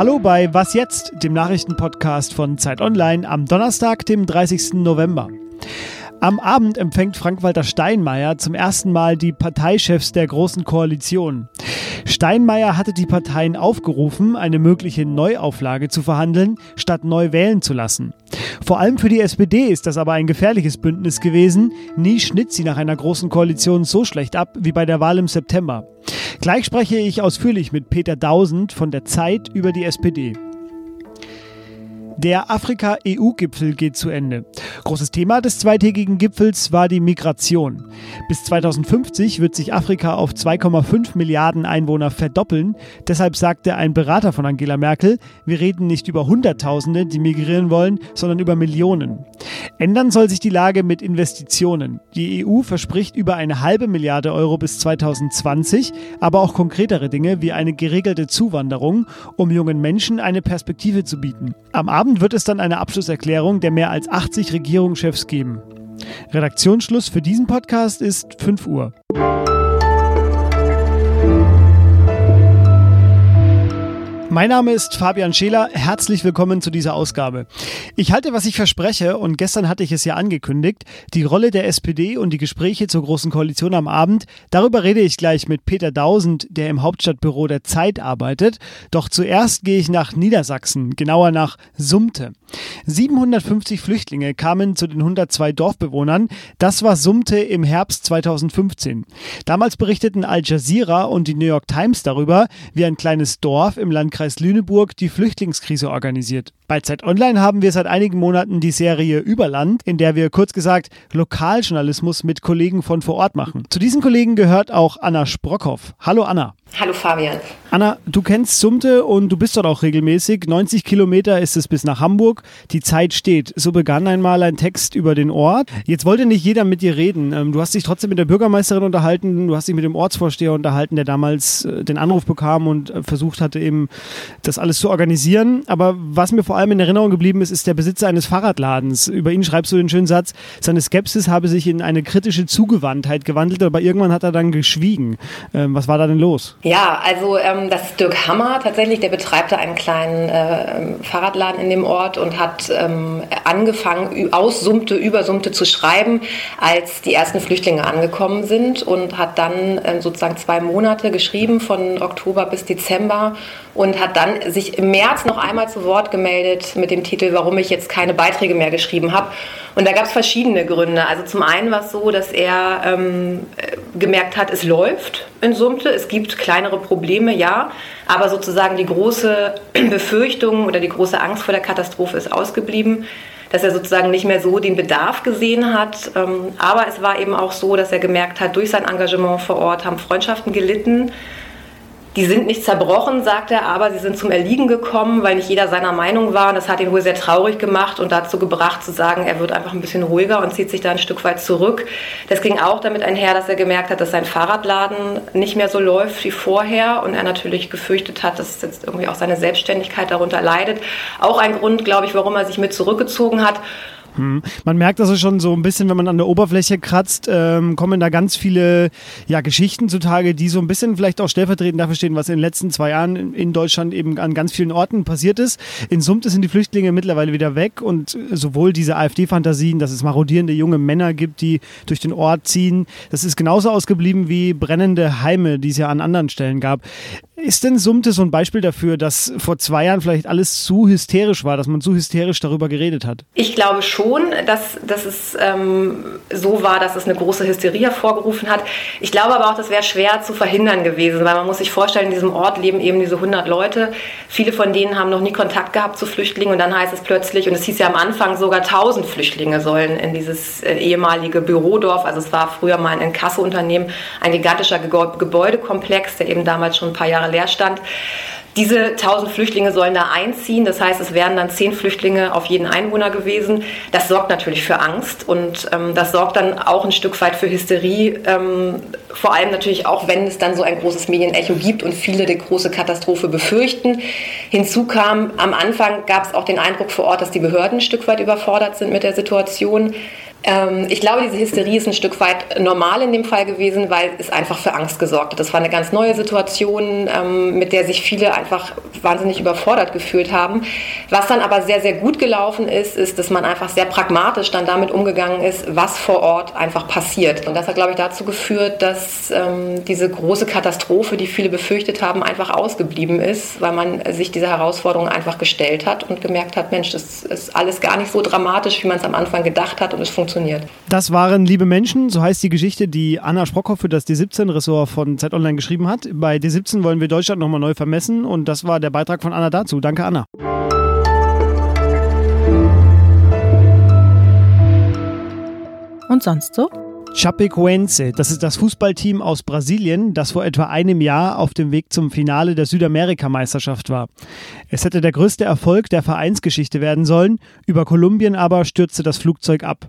Hallo bei Was jetzt, dem Nachrichtenpodcast von Zeit Online am Donnerstag, dem 30. November. Am Abend empfängt Frank-Walter Steinmeier zum ersten Mal die Parteichefs der Großen Koalition. Steinmeier hatte die Parteien aufgerufen, eine mögliche Neuauflage zu verhandeln, statt neu wählen zu lassen. Vor allem für die SPD ist das aber ein gefährliches Bündnis gewesen. Nie schnitt sie nach einer großen Koalition so schlecht ab wie bei der Wahl im September. Gleich spreche ich ausführlich mit Peter Dausend von der Zeit über die SPD. Der Afrika-EU-Gipfel geht zu Ende. Großes Thema des zweitägigen Gipfels war die Migration. Bis 2050 wird sich Afrika auf 2,5 Milliarden Einwohner verdoppeln. Deshalb sagte ein Berater von Angela Merkel, wir reden nicht über Hunderttausende, die migrieren wollen, sondern über Millionen. Ändern soll sich die Lage mit Investitionen. Die EU verspricht über eine halbe Milliarde Euro bis 2020, aber auch konkretere Dinge wie eine geregelte Zuwanderung, um jungen Menschen eine Perspektive zu bieten. Am Abend wird es dann eine Abschlusserklärung der mehr als 80 Regierungschefs geben. Redaktionsschluss für diesen Podcast ist 5 Uhr. Mein Name ist Fabian Scheler. Herzlich willkommen zu dieser Ausgabe. Ich halte, was ich verspreche, und gestern hatte ich es ja angekündigt, die Rolle der SPD und die Gespräche zur Großen Koalition am Abend. Darüber rede ich gleich mit Peter Dausend, der im Hauptstadtbüro der Zeit arbeitet. Doch zuerst gehe ich nach Niedersachsen, genauer nach Sumte. 750 Flüchtlinge kamen zu den 102 Dorfbewohnern. Das war Sumte im Herbst 2015. Damals berichteten Al Jazeera und die New York Times darüber, wie ein kleines Dorf im Landkreis Lüneburg die Flüchtlingskrise organisiert. Bei Zeit Online haben wir seit einigen Monaten die Serie Überland, in der wir kurz gesagt Lokaljournalismus mit Kollegen von vor Ort machen. Zu diesen Kollegen gehört auch Anna Sprockhoff. Hallo Anna. Hallo Fabian. Anna, du kennst Sumte und du bist dort auch regelmäßig. 90 Kilometer ist es bis nach Hamburg. Die Zeit steht. So begann einmal ein Text über den Ort. Jetzt wollte nicht jeder mit dir reden. Ähm, du hast dich trotzdem mit der Bürgermeisterin unterhalten. Du hast dich mit dem Ortsvorsteher unterhalten, der damals äh, den Anruf bekam und äh, versucht hatte, eben das alles zu organisieren. Aber was mir vor allem in Erinnerung geblieben ist, ist der Besitzer eines Fahrradladens. Über ihn schreibst du den schönen Satz, seine Skepsis habe sich in eine kritische Zugewandtheit gewandelt, aber irgendwann hat er dann geschwiegen. Ähm, was war da denn los? Ja, also ähm, das ist Dirk Hammer tatsächlich, der betreibt da einen kleinen äh, Fahrradladen in dem Ort und hat ähm, angefangen, aussummte, übersummte zu schreiben, als die ersten Flüchtlinge angekommen sind und hat dann ähm, sozusagen zwei Monate geschrieben, von Oktober bis Dezember und hat dann sich im März noch einmal zu Wort gemeldet mit dem Titel, warum ich jetzt keine Beiträge mehr geschrieben habe. Und da gab es verschiedene Gründe. Also zum einen war es so, dass er ähm, gemerkt hat, es läuft in Sumte, es gibt kleinere Probleme, ja, aber sozusagen die große Befürchtung oder die große Angst vor der Katastrophe ist ausgeblieben dass er sozusagen nicht mehr so den Bedarf gesehen hat. Ähm, aber es war eben auch so, dass er gemerkt hat, durch sein Engagement vor Ort haben Freundschaften gelitten. Die sind nicht zerbrochen, sagt er, aber sie sind zum Erliegen gekommen, weil nicht jeder seiner Meinung war. Und das hat ihn wohl sehr traurig gemacht und dazu gebracht zu sagen, er wird einfach ein bisschen ruhiger und zieht sich da ein Stück weit zurück. Das ging auch damit einher, dass er gemerkt hat, dass sein Fahrradladen nicht mehr so läuft wie vorher und er natürlich gefürchtet hat, dass jetzt irgendwie auch seine Selbstständigkeit darunter leidet. Auch ein Grund, glaube ich, warum er sich mit zurückgezogen hat. Hm. Man merkt also schon so ein bisschen, wenn man an der Oberfläche kratzt, ähm, kommen da ganz viele ja, Geschichten zutage, die so ein bisschen vielleicht auch stellvertretend dafür stehen, was in den letzten zwei Jahren in Deutschland eben an ganz vielen Orten passiert ist. In Sumte sind die Flüchtlinge mittlerweile wieder weg und sowohl diese AfD-Fantasien, dass es marodierende junge Männer gibt, die durch den Ort ziehen, das ist genauso ausgeblieben wie brennende Heime, die es ja an anderen Stellen gab. Ist denn Sumte so ein Beispiel dafür, dass vor zwei Jahren vielleicht alles zu hysterisch war, dass man zu hysterisch darüber geredet hat? Ich glaube schon, dass, dass es ähm, so war, dass es eine große Hysterie hervorgerufen hat. Ich glaube aber auch, das wäre schwer zu verhindern gewesen, weil man muss sich vorstellen, in diesem Ort leben eben diese 100 Leute. Viele von denen haben noch nie Kontakt gehabt zu Flüchtlingen und dann heißt es plötzlich, und es hieß ja am Anfang sogar 1000 Flüchtlinge sollen in dieses äh, ehemalige Bürodorf, also es war früher mal ein Inkasso-Unternehmen, ein gigantischer Gebäudekomplex, der eben damals schon ein paar Jahre Leerstand. Diese 1000 Flüchtlinge sollen da einziehen. Das heißt, es wären dann 10 Flüchtlinge auf jeden Einwohner gewesen. Das sorgt natürlich für Angst und ähm, das sorgt dann auch ein Stück weit für Hysterie. Ähm, vor allem natürlich auch, wenn es dann so ein großes Medienecho gibt und viele die große Katastrophe befürchten. Hinzu kam, am Anfang gab es auch den Eindruck vor Ort, dass die Behörden ein Stück weit überfordert sind mit der Situation ich glaube, diese Hysterie ist ein Stück weit normal in dem Fall gewesen, weil es einfach für Angst gesorgt hat. Das war eine ganz neue Situation, ähm, mit der sich viele einfach wahnsinnig überfordert gefühlt haben. Was dann aber sehr, sehr gut gelaufen ist, ist, dass man einfach sehr pragmatisch dann damit umgegangen ist, was vor Ort einfach passiert. Und das hat, glaube ich, dazu geführt, dass ähm, diese große Katastrophe, die viele befürchtet haben, einfach ausgeblieben ist, weil man sich dieser Herausforderung einfach gestellt hat und gemerkt hat, Mensch, das ist alles gar nicht so dramatisch, wie man es am Anfang gedacht hat und es funktioniert funktioniert. Das waren Liebe Menschen, so heißt die Geschichte, die Anna Sprockhoff für das D17-Ressort von Zeit Online geschrieben hat. Bei D17 wollen wir Deutschland nochmal neu vermessen und das war der Beitrag von Anna dazu. Danke, Anna. Und sonst so? Chapecoense, das ist das Fußballteam aus Brasilien, das vor etwa einem Jahr auf dem Weg zum Finale der Südamerikameisterschaft war. Es hätte der größte Erfolg der Vereinsgeschichte werden sollen, über Kolumbien aber stürzte das Flugzeug ab.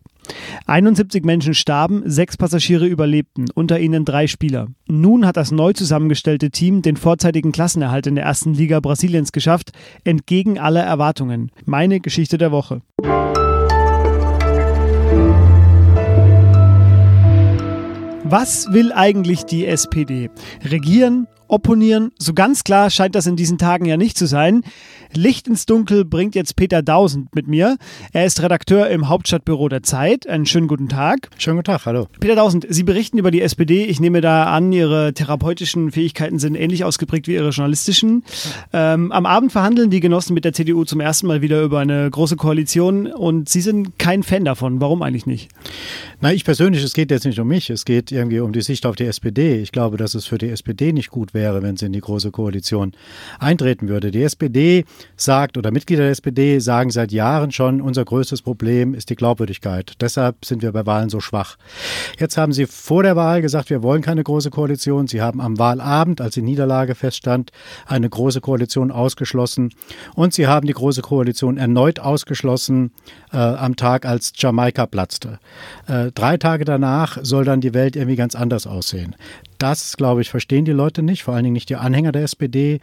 71 Menschen starben, sechs Passagiere überlebten, unter ihnen drei Spieler. Nun hat das neu zusammengestellte Team den vorzeitigen Klassenerhalt in der ersten Liga Brasiliens geschafft, entgegen aller Erwartungen. Meine Geschichte der Woche. Was will eigentlich die SPD? Regieren opponieren. So ganz klar scheint das in diesen Tagen ja nicht zu sein. Licht ins Dunkel bringt jetzt Peter Dausend mit mir. Er ist Redakteur im Hauptstadtbüro der Zeit. Einen schönen guten Tag. Schönen guten Tag, hallo. Peter Dausend, Sie berichten über die SPD. Ich nehme da an, Ihre therapeutischen Fähigkeiten sind ähnlich ausgeprägt wie Ihre journalistischen. Ähm, am Abend verhandeln die Genossen mit der CDU zum ersten Mal wieder über eine große Koalition und Sie sind kein Fan davon. Warum eigentlich nicht? Na, ich persönlich, es geht jetzt nicht um mich. Es geht irgendwie um die Sicht auf die SPD. Ich glaube, dass es für die SPD nicht gut wäre wäre, wenn sie in die Große Koalition eintreten würde. Die SPD sagt oder Mitglieder der SPD sagen seit Jahren schon, unser größtes Problem ist die Glaubwürdigkeit. Deshalb sind wir bei Wahlen so schwach. Jetzt haben sie vor der Wahl gesagt, wir wollen keine große Koalition. Sie haben am Wahlabend, als die Niederlage feststand, eine große Koalition ausgeschlossen. Und sie haben die große Koalition erneut ausgeschlossen äh, am Tag, als Jamaika platzte. Äh, drei Tage danach soll dann die Welt irgendwie ganz anders aussehen. Das, glaube ich, verstehen die Leute nicht, vor allen Dingen nicht die Anhänger der SPD.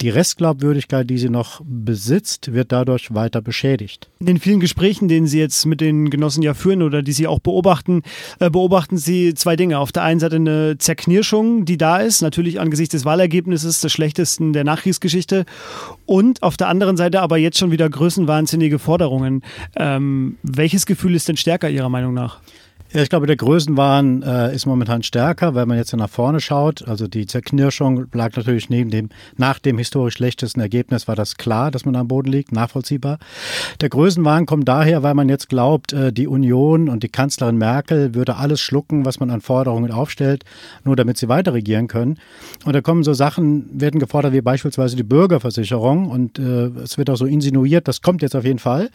Die Restglaubwürdigkeit, die sie noch besitzt, wird dadurch weiter beschädigt. In den vielen Gesprächen, denen Sie jetzt mit den Genossen ja führen oder die Sie auch beobachten, äh, beobachten Sie zwei Dinge. Auf der einen Seite eine Zerknirschung, die da ist, natürlich angesichts des Wahlergebnisses, des schlechtesten der Nachkriegsgeschichte. Und auf der anderen Seite aber jetzt schon wieder größenwahnsinnige Forderungen. Ähm, welches Gefühl ist denn stärker Ihrer Meinung nach? Ja, ich glaube, der Größenwahn äh, ist momentan stärker, weil man jetzt nach vorne schaut. Also die Zerknirschung lag natürlich neben dem, nach dem historisch schlechtesten Ergebnis war das klar, dass man am Boden liegt, nachvollziehbar. Der Größenwahn kommt daher, weil man jetzt glaubt, äh, die Union und die Kanzlerin Merkel würde alles schlucken, was man an Forderungen aufstellt, nur damit sie weiter regieren können. Und da kommen so Sachen, werden gefordert wie beispielsweise die Bürgerversicherung und äh, es wird auch so insinuiert, das kommt jetzt auf jeden Fall.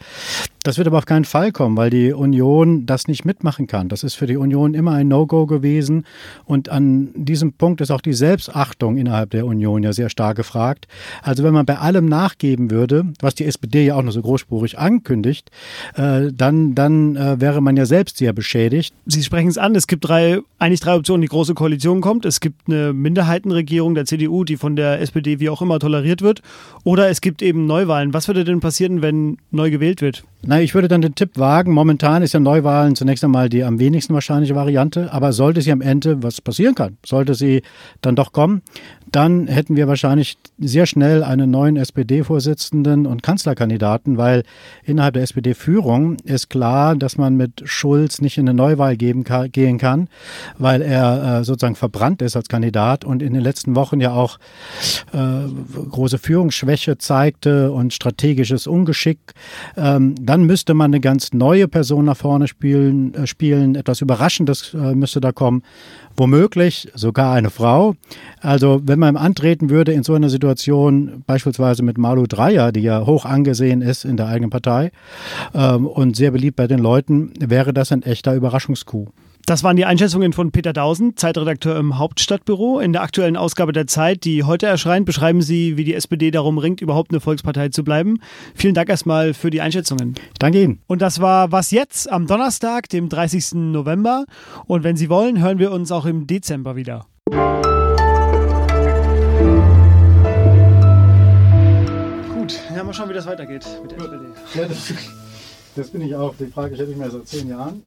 Das wird aber auf keinen Fall kommen, weil die Union das nicht mitmachen kann. Das ist für die Union immer ein No-Go gewesen. Und an diesem Punkt ist auch die Selbstachtung innerhalb der Union ja sehr stark gefragt. Also wenn man bei allem nachgeben würde, was die SPD ja auch noch so großspurig ankündigt, äh, dann, dann äh, wäre man ja selbst sehr beschädigt. Sie sprechen es an, es gibt drei, eigentlich drei Optionen, die große Koalition kommt. Es gibt eine Minderheitenregierung der CDU, die von der SPD wie auch immer toleriert wird. Oder es gibt eben Neuwahlen. Was würde denn passieren, wenn neu gewählt wird? Na, ich würde dann den Tipp wagen, momentan ist ja Neuwahlen zunächst einmal die am wenigsten wahrscheinliche Variante, aber sollte sie am Ende, was passieren kann, sollte sie dann doch kommen, dann hätten wir wahrscheinlich sehr schnell einen neuen SPD-Vorsitzenden und Kanzlerkandidaten, weil innerhalb der SPD-Führung ist klar, dass man mit Schulz nicht in eine Neuwahl geben gehen kann, weil er äh, sozusagen verbrannt ist als Kandidat und in den letzten Wochen ja auch äh, große Führungsschwäche zeigte und strategisches Ungeschick. Ähm, dann müsste man eine ganz neue Person nach vorne spielen, äh, spielen. etwas Überraschendes äh, müsste da kommen womöglich sogar eine Frau. Also wenn man antreten würde in so einer Situation, beispielsweise mit Malu Dreyer, die ja hoch angesehen ist in der eigenen Partei ähm, und sehr beliebt bei den Leuten, wäre das ein echter Überraschungskuh. Das waren die Einschätzungen von Peter Dausen, Zeitredakteur im Hauptstadtbüro. In der aktuellen Ausgabe der Zeit, die heute erscheint, beschreiben Sie, wie die SPD darum ringt, überhaupt eine Volkspartei zu bleiben. Vielen Dank erstmal für die Einschätzungen. Danke Ihnen. Und das war Was jetzt am Donnerstag, dem 30. November. Und wenn Sie wollen, hören wir uns auch im Dezember wieder. Gut, ja, mal schauen, wie das weitergeht mit der SPD. Ja, das, das bin ich auch. Die Frage stelle ich mir seit zehn Jahren.